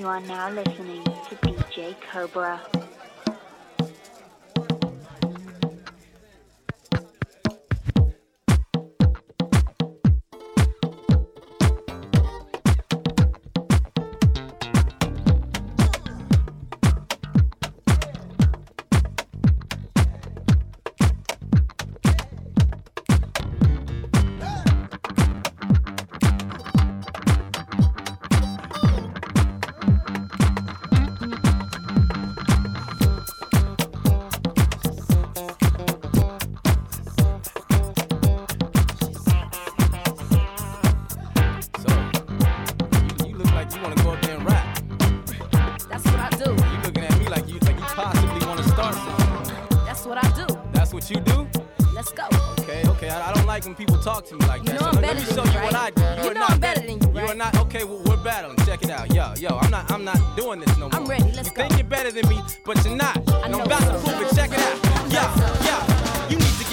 You are now listening to DJ Cobra.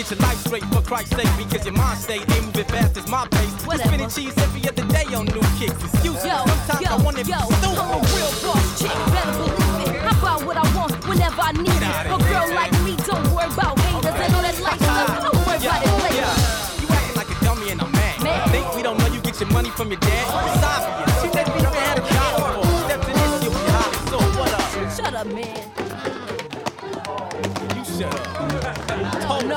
Get your life straight for Christ's sake because your mind state ain't moving fast as my pace. Whatever. spinning cheese every other day on new kicks. Excuse me. Yo, Sometimes yo, I want to be yo, stupid. I'm a real boss chick, better believe it. I buy what I want whenever I need it. A girl like me don't worry about haters and all that life stuff. Don't worry about it later. You acting like a dummy and I'm mad. Mad. Think we don't know you get your money from your dad? It's obvious.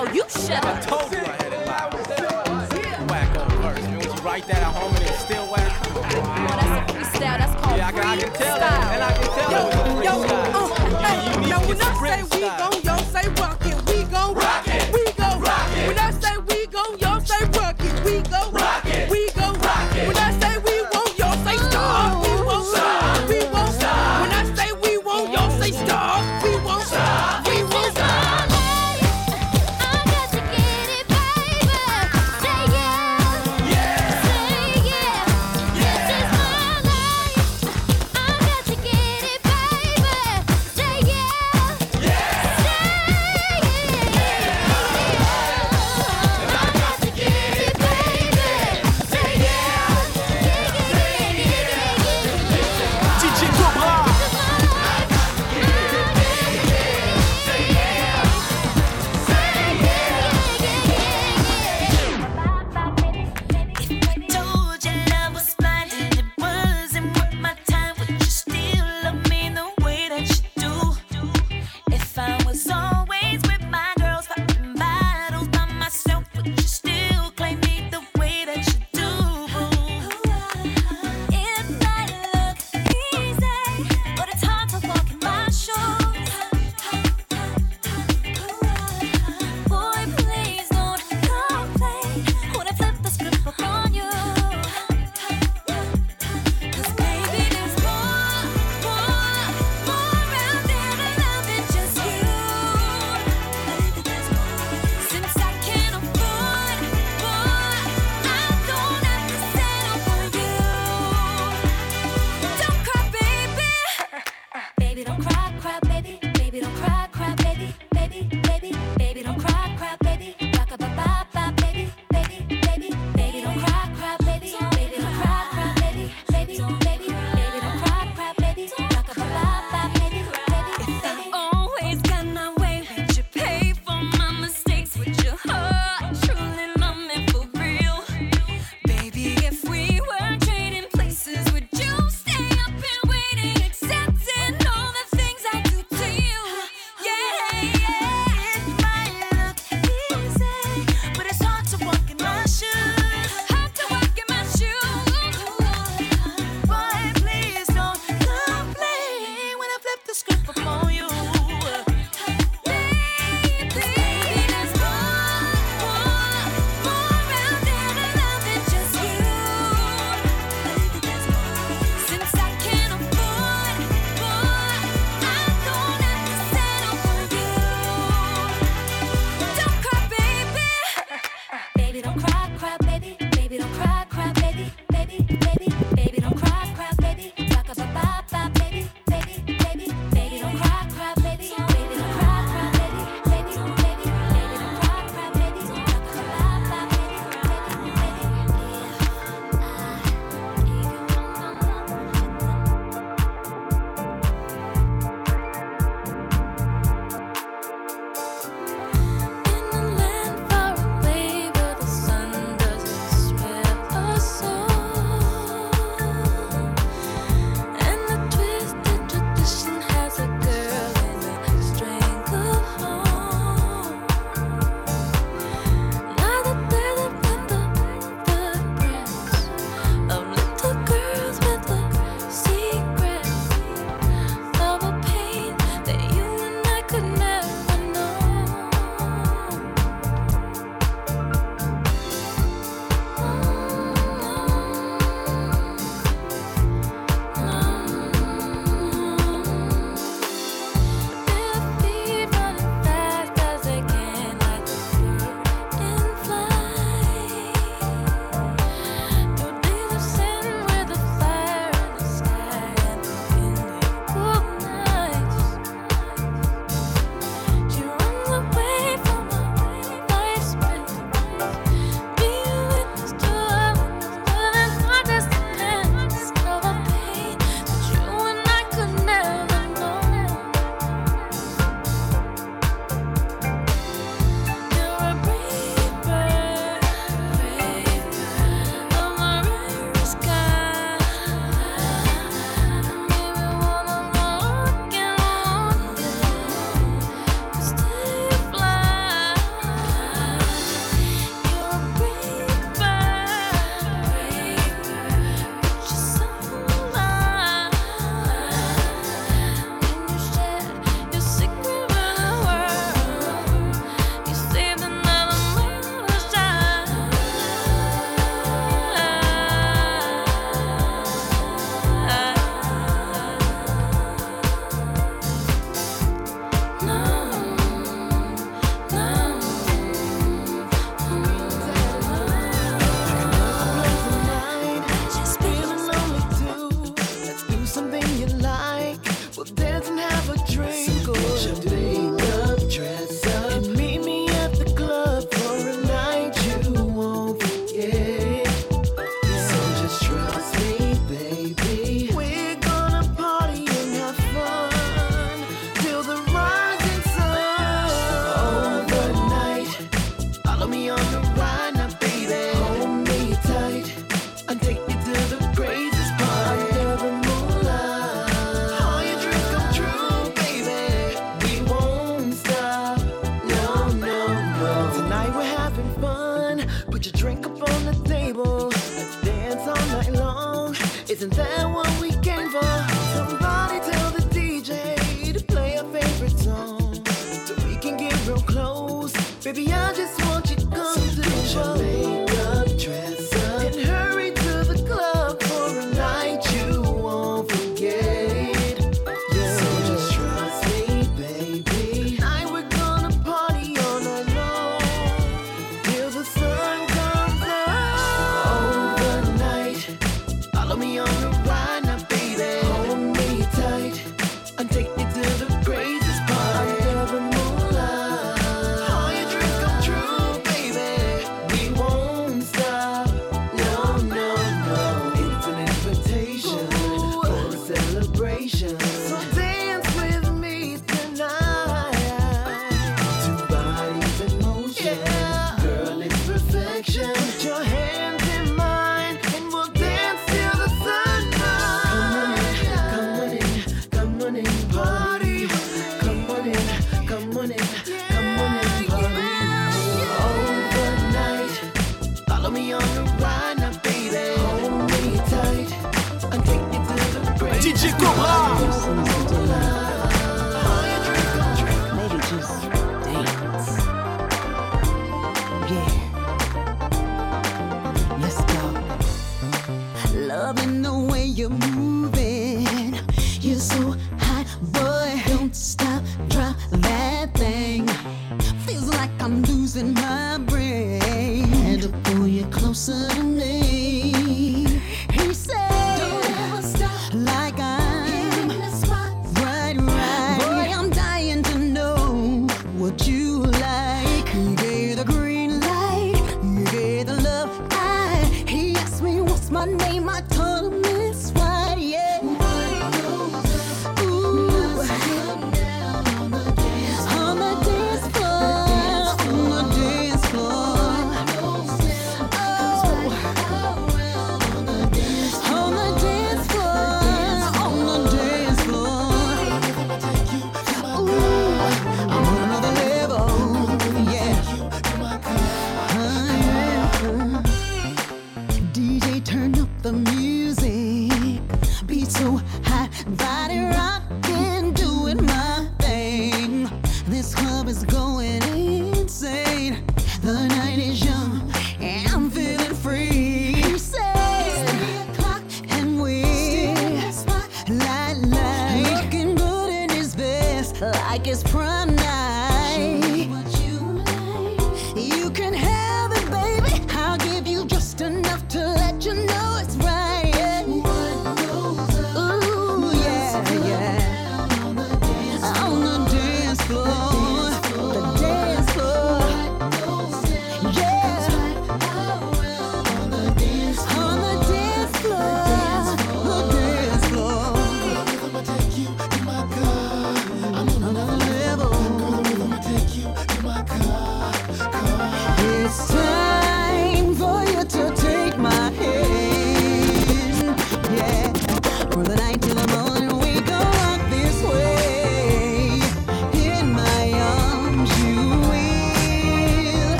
Oh you shut I told you I had it live. Whack on verse, man. Would you write that at home and it's still whack? That's a freestyle. That's called Yeah, I can, I can tell that. And I can tell Yo, it was a yo, freestyle. uh, You yo, to when get I some say rip we style. gon', y'all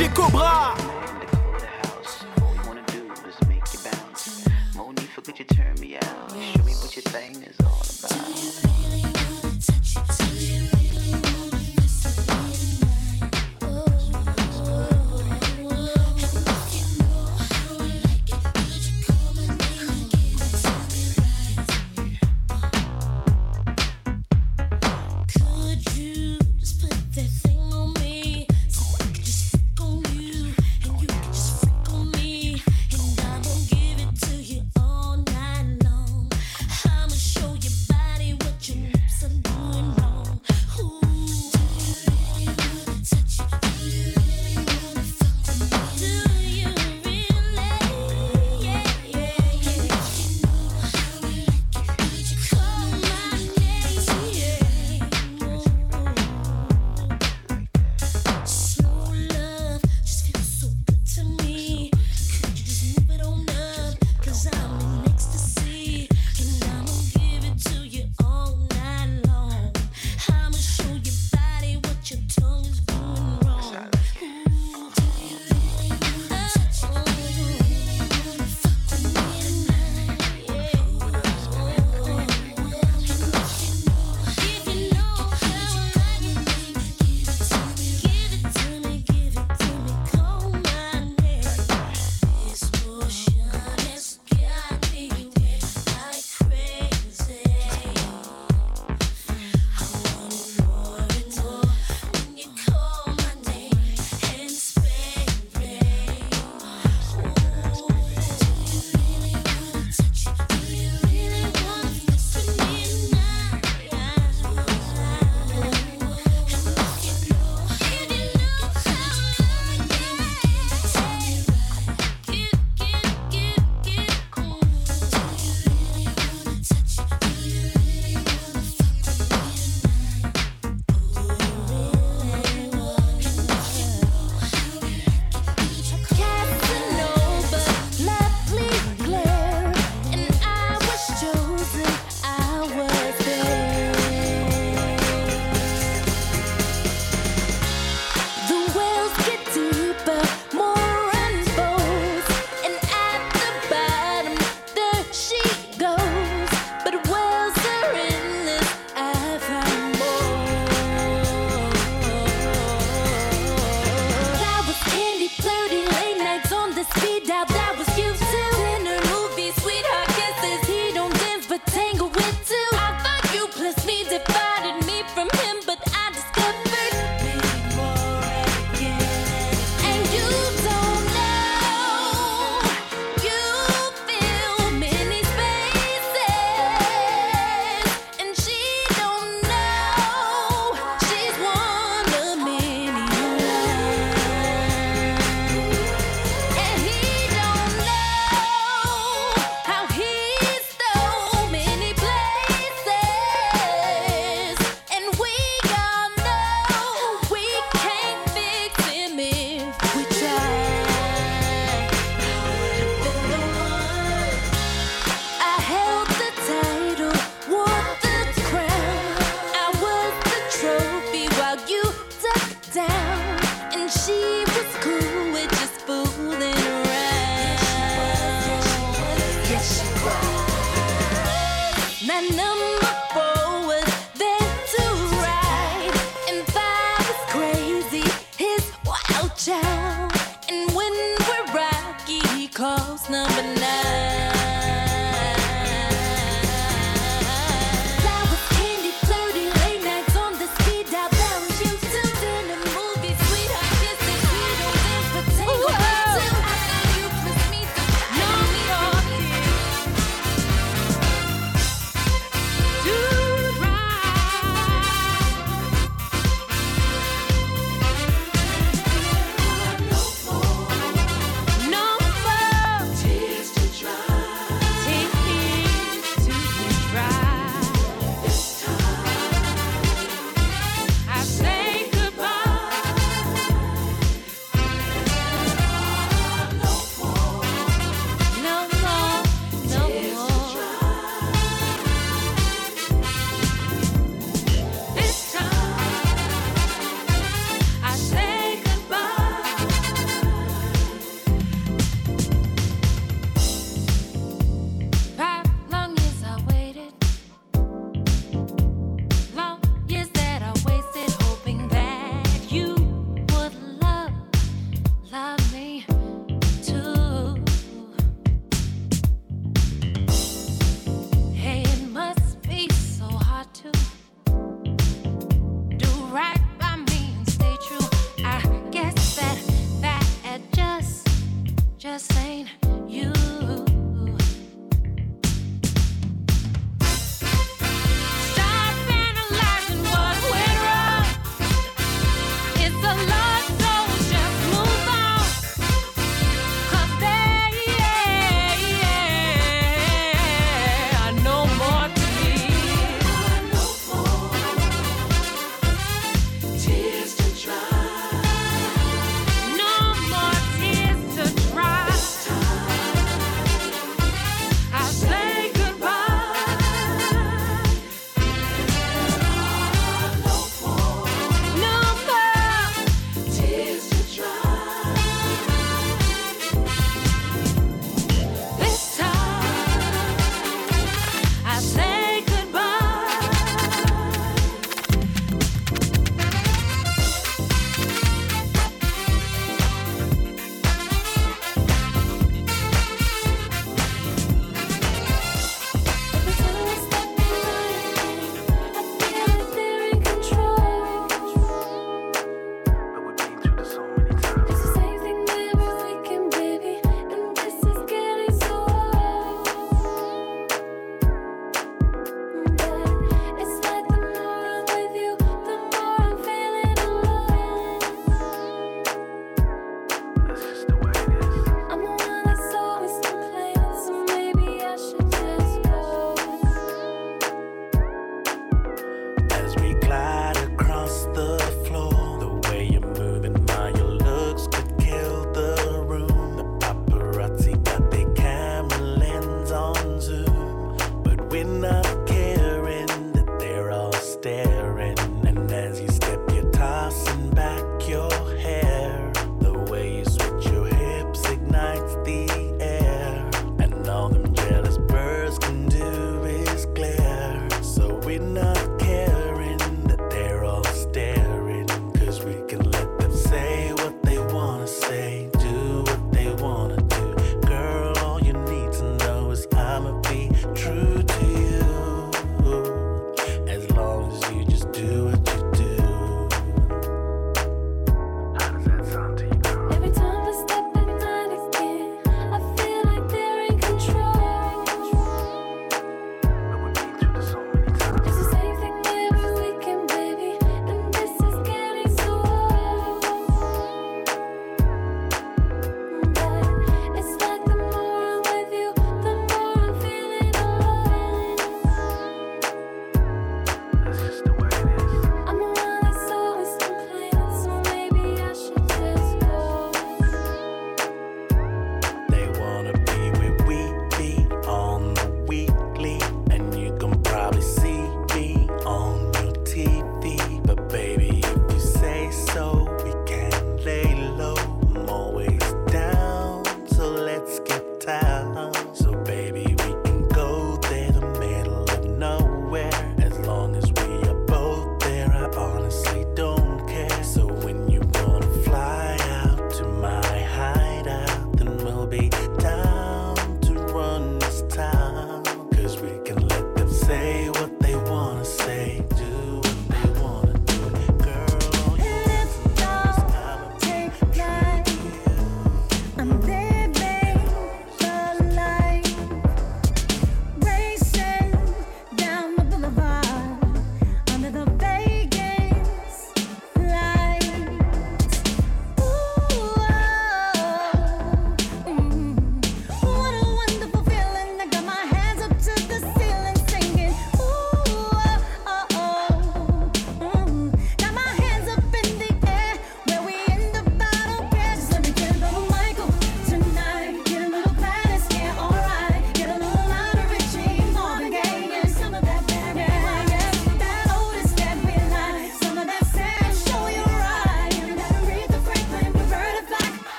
DJ Cobra.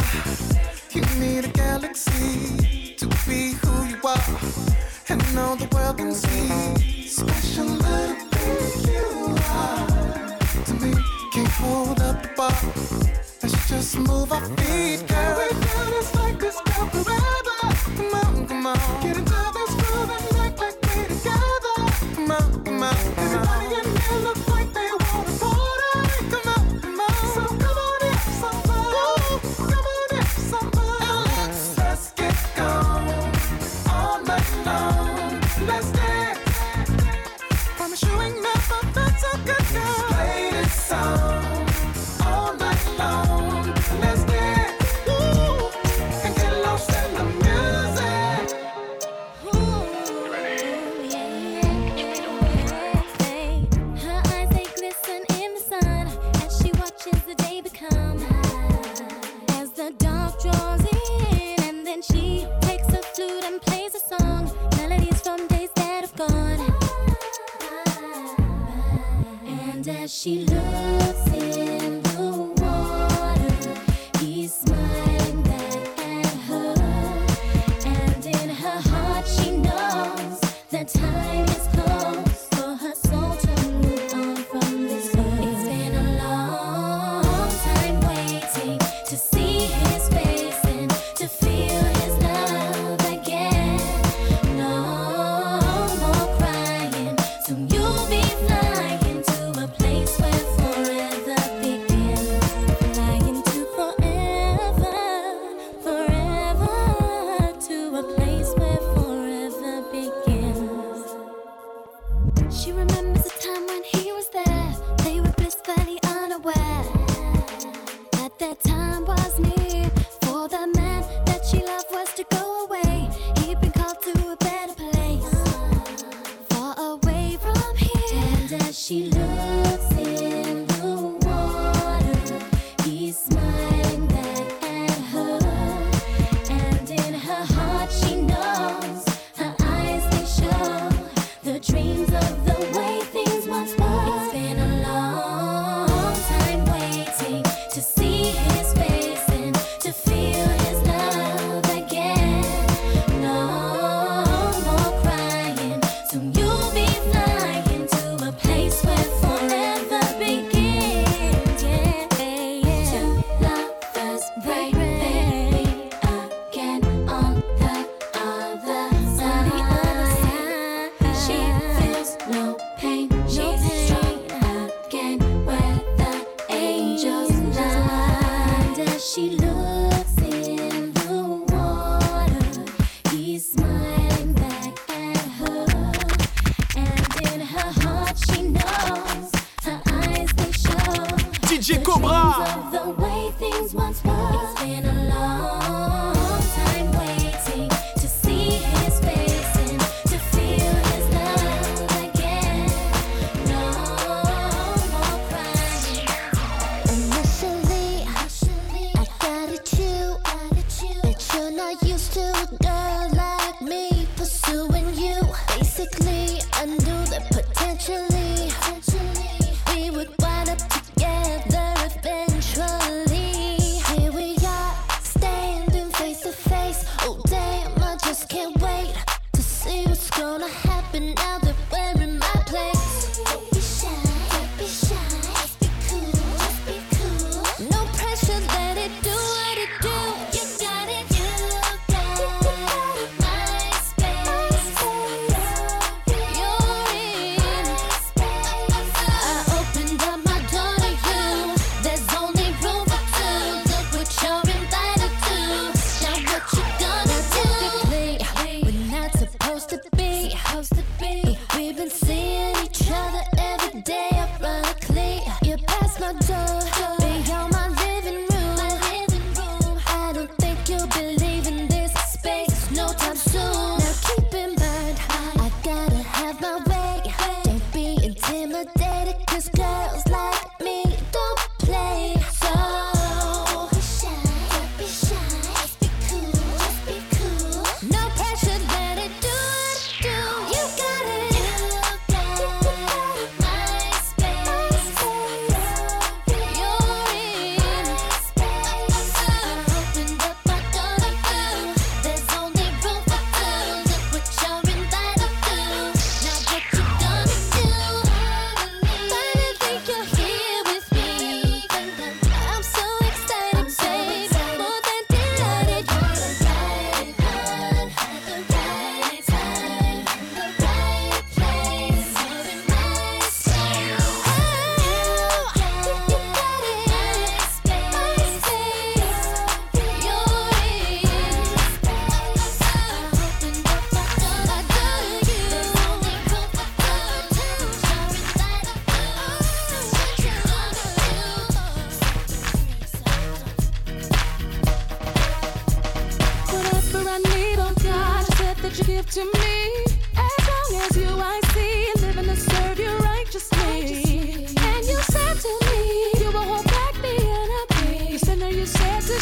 love she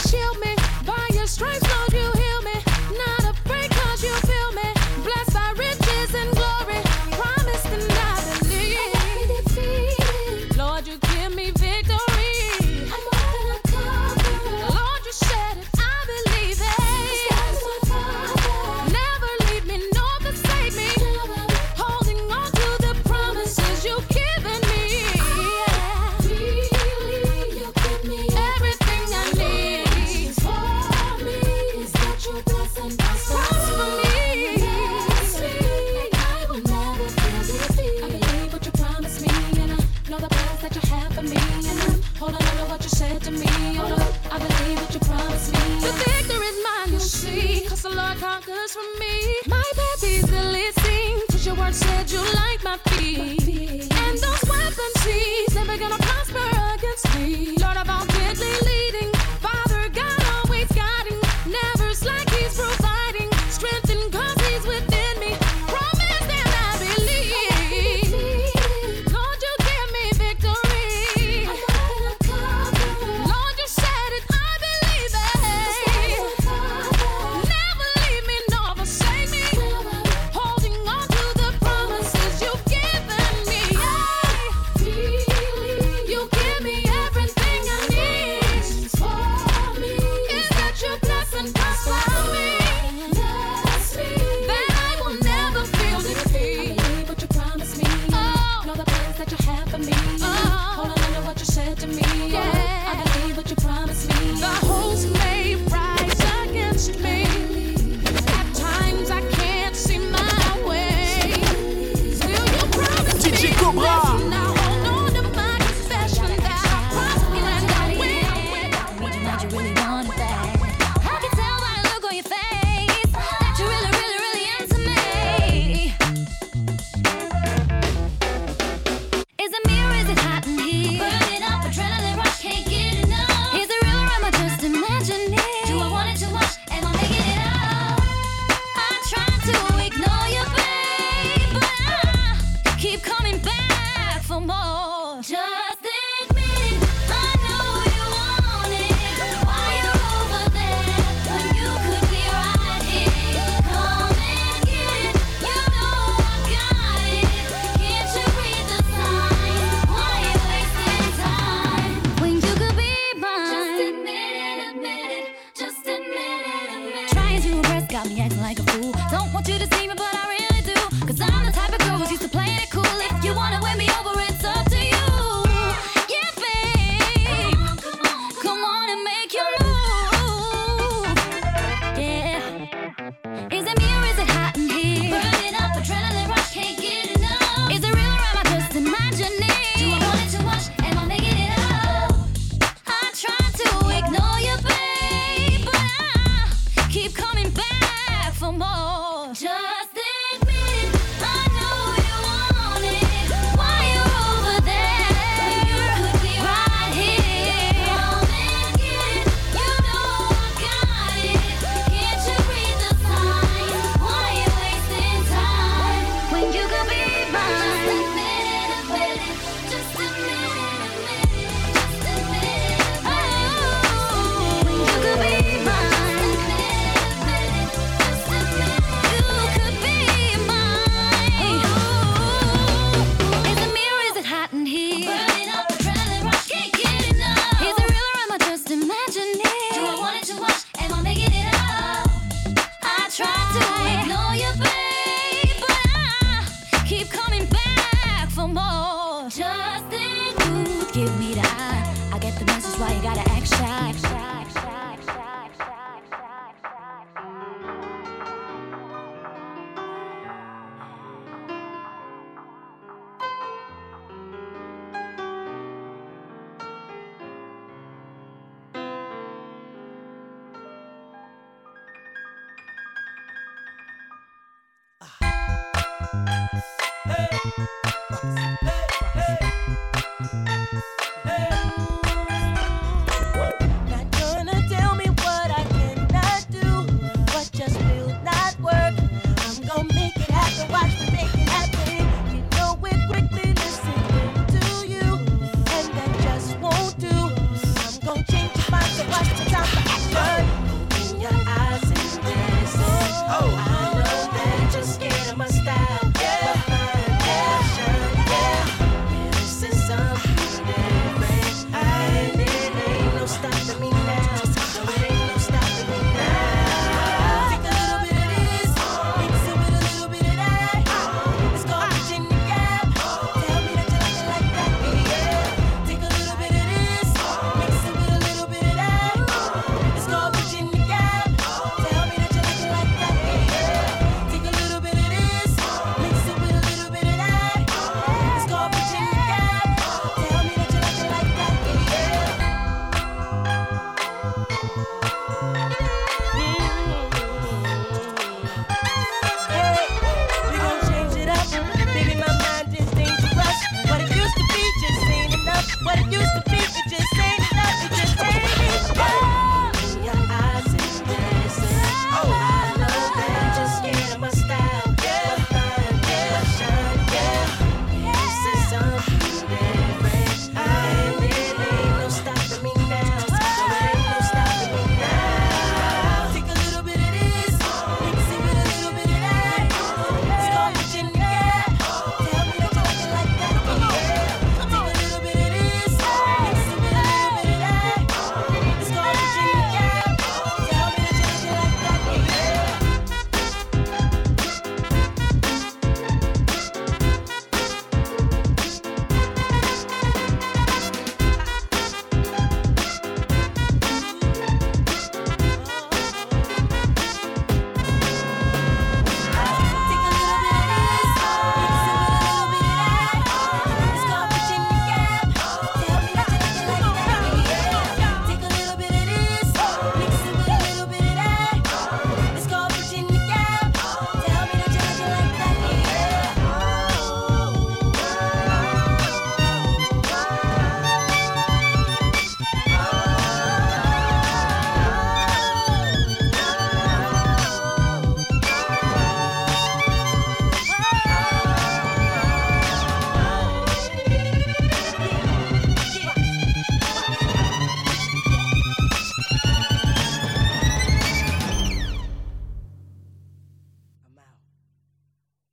you said just get